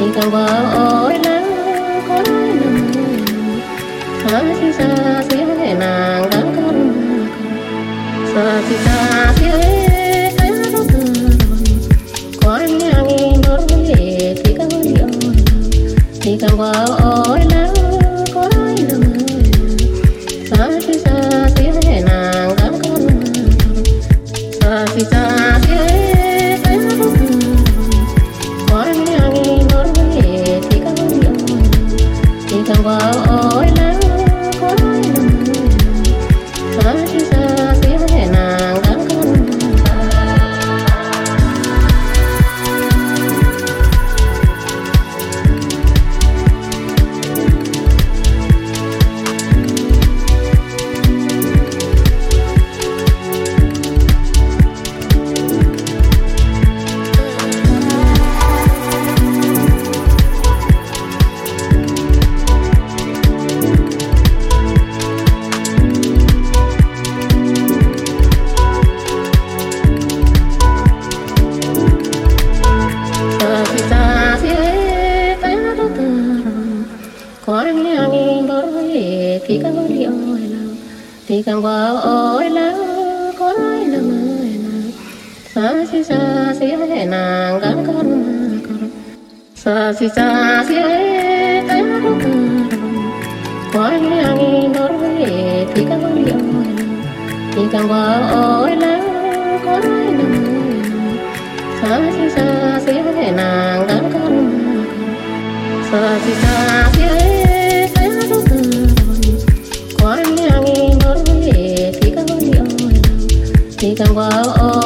chỉ cần vỡ ôi nắng có nằm hả si sa si hay nàng đang có nằm sa si sa si hay cái đó cần có em nghe nghe nói chỉ cần vỡ ôi nắng can go. Oh,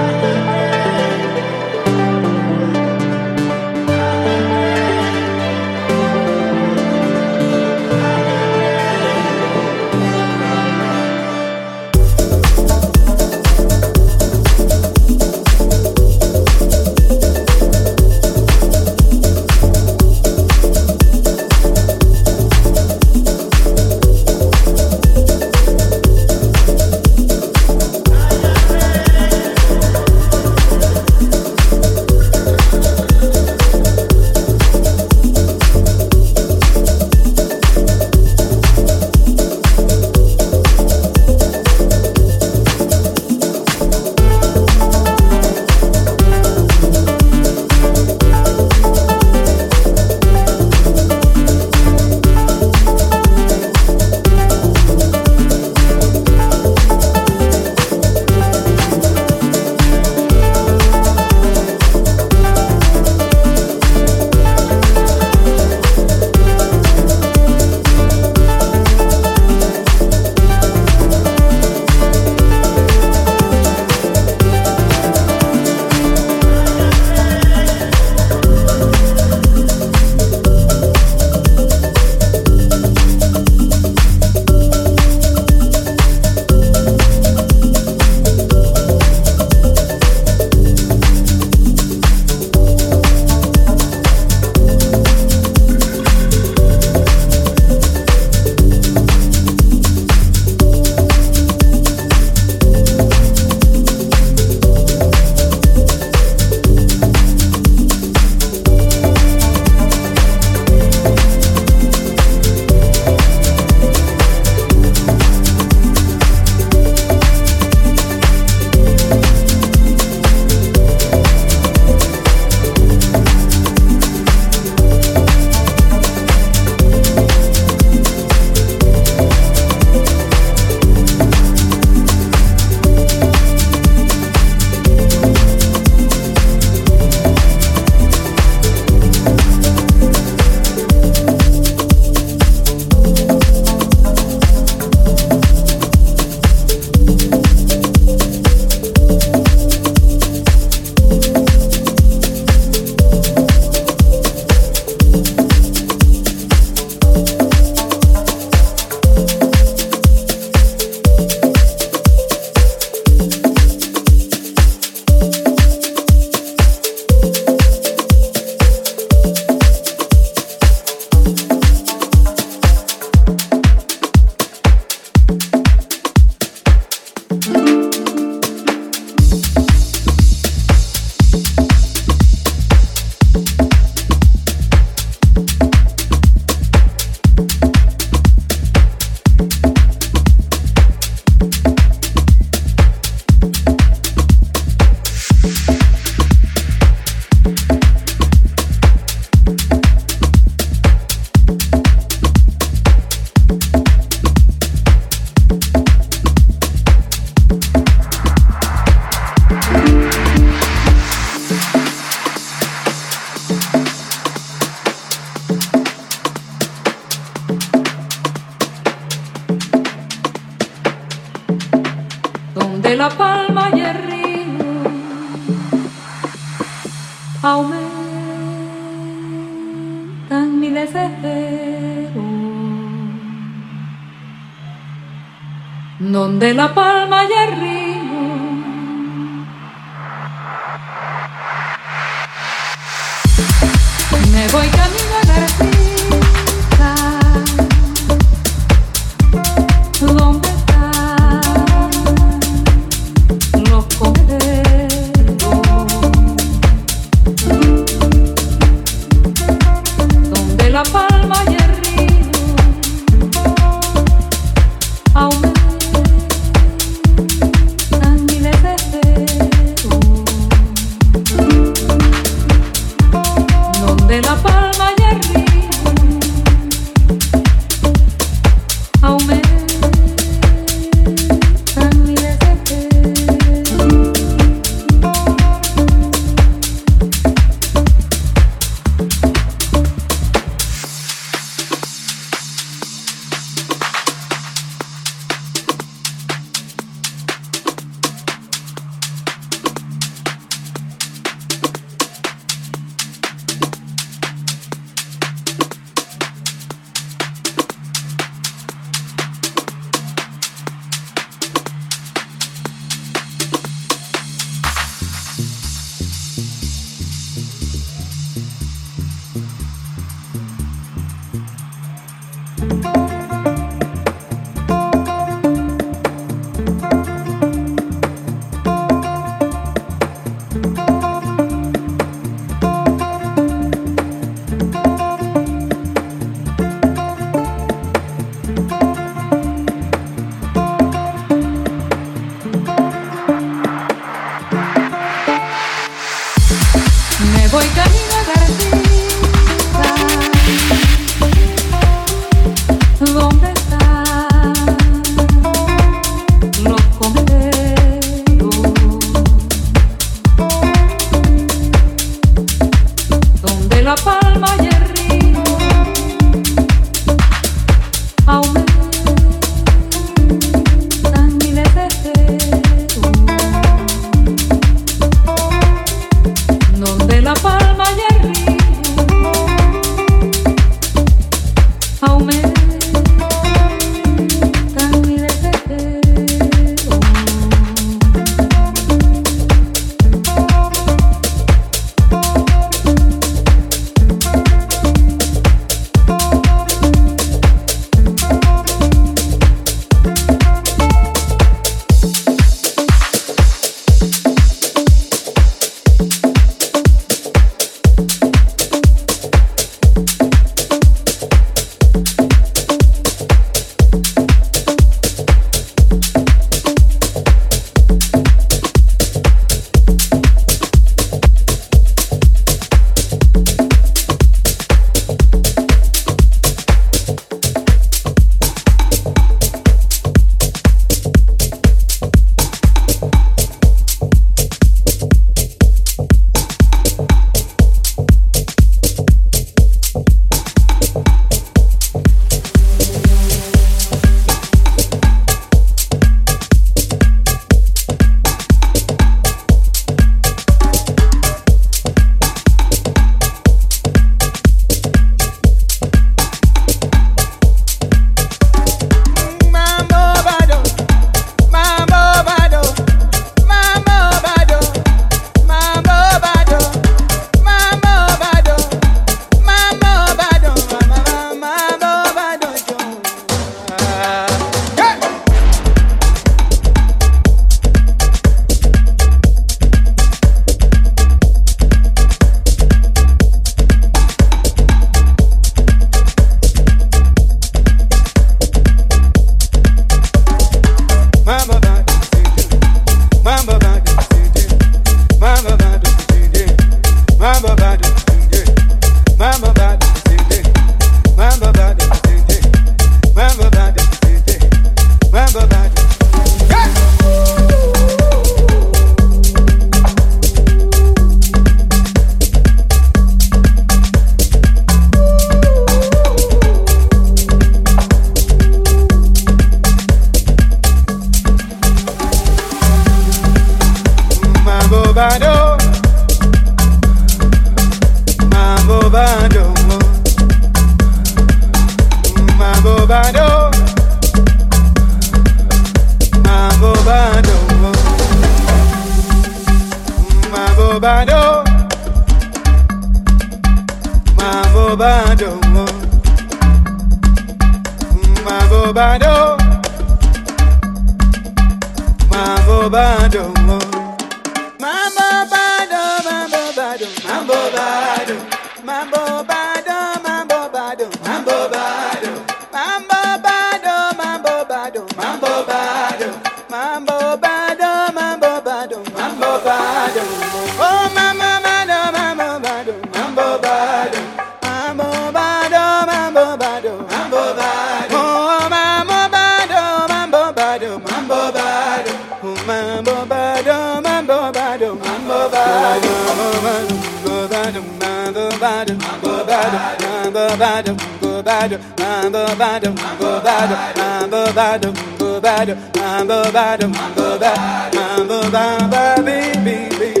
I'm the bad, I'm the bad, I'm the bad, I'm the bad, I'm the bad, I'm the bad, I'm the bad, baby.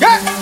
Yeah!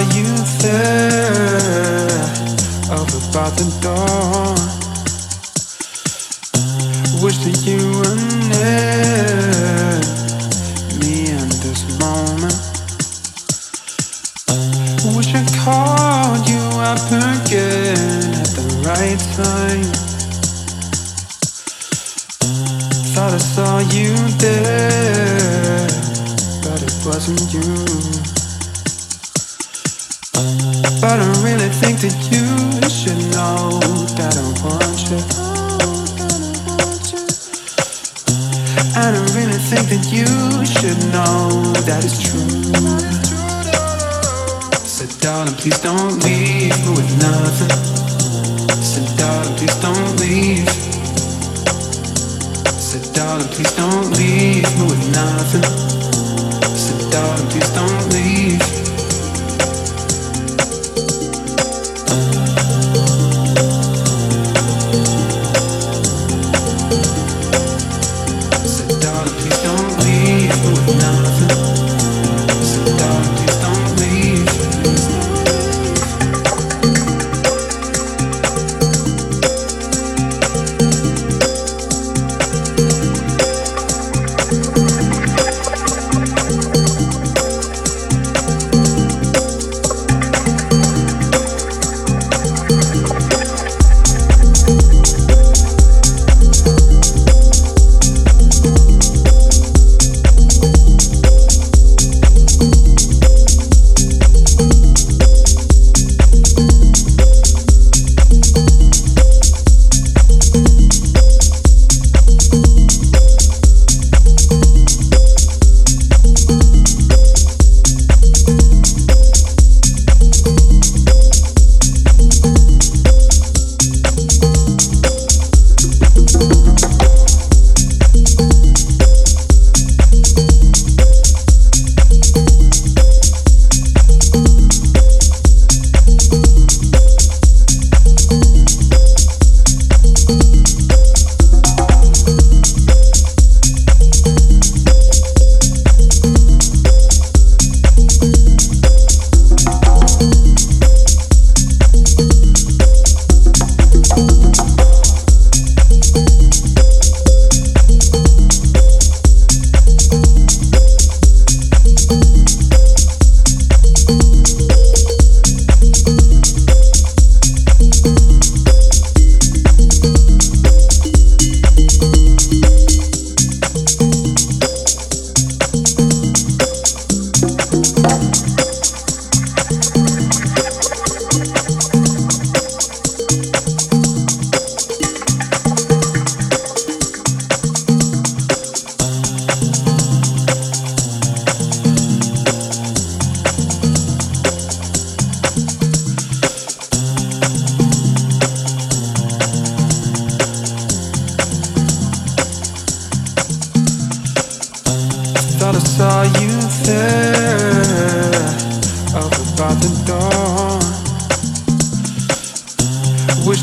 Are you there up about the door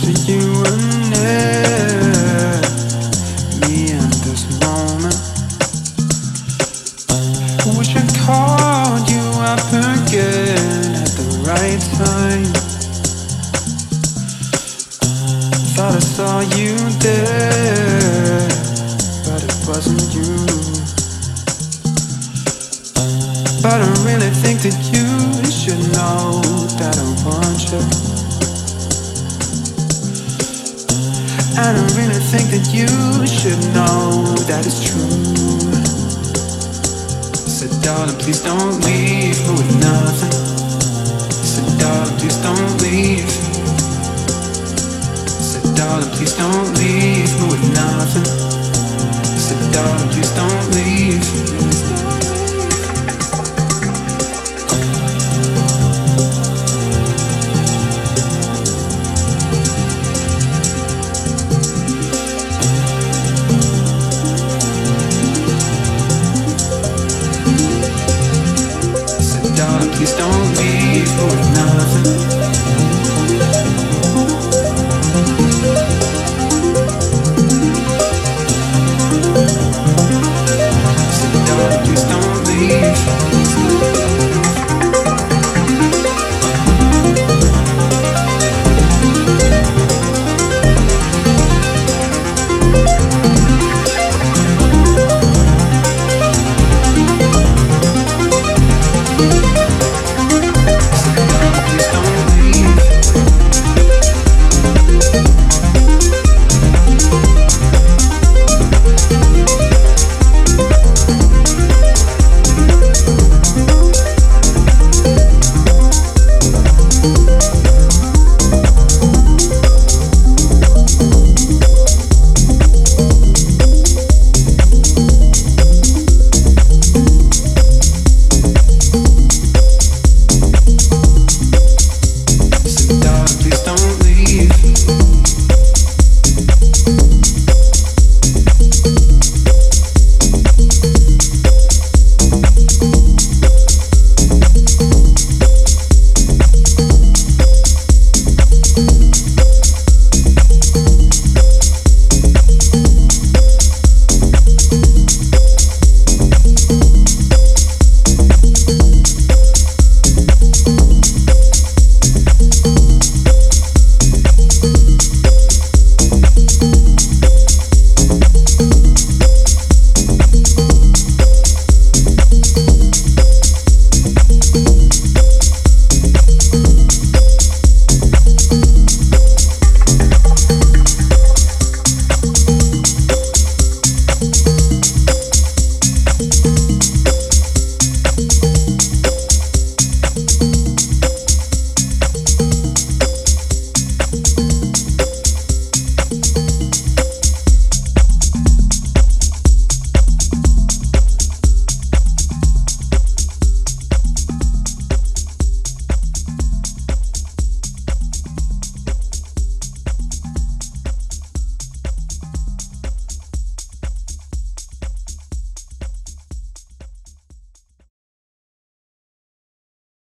you were near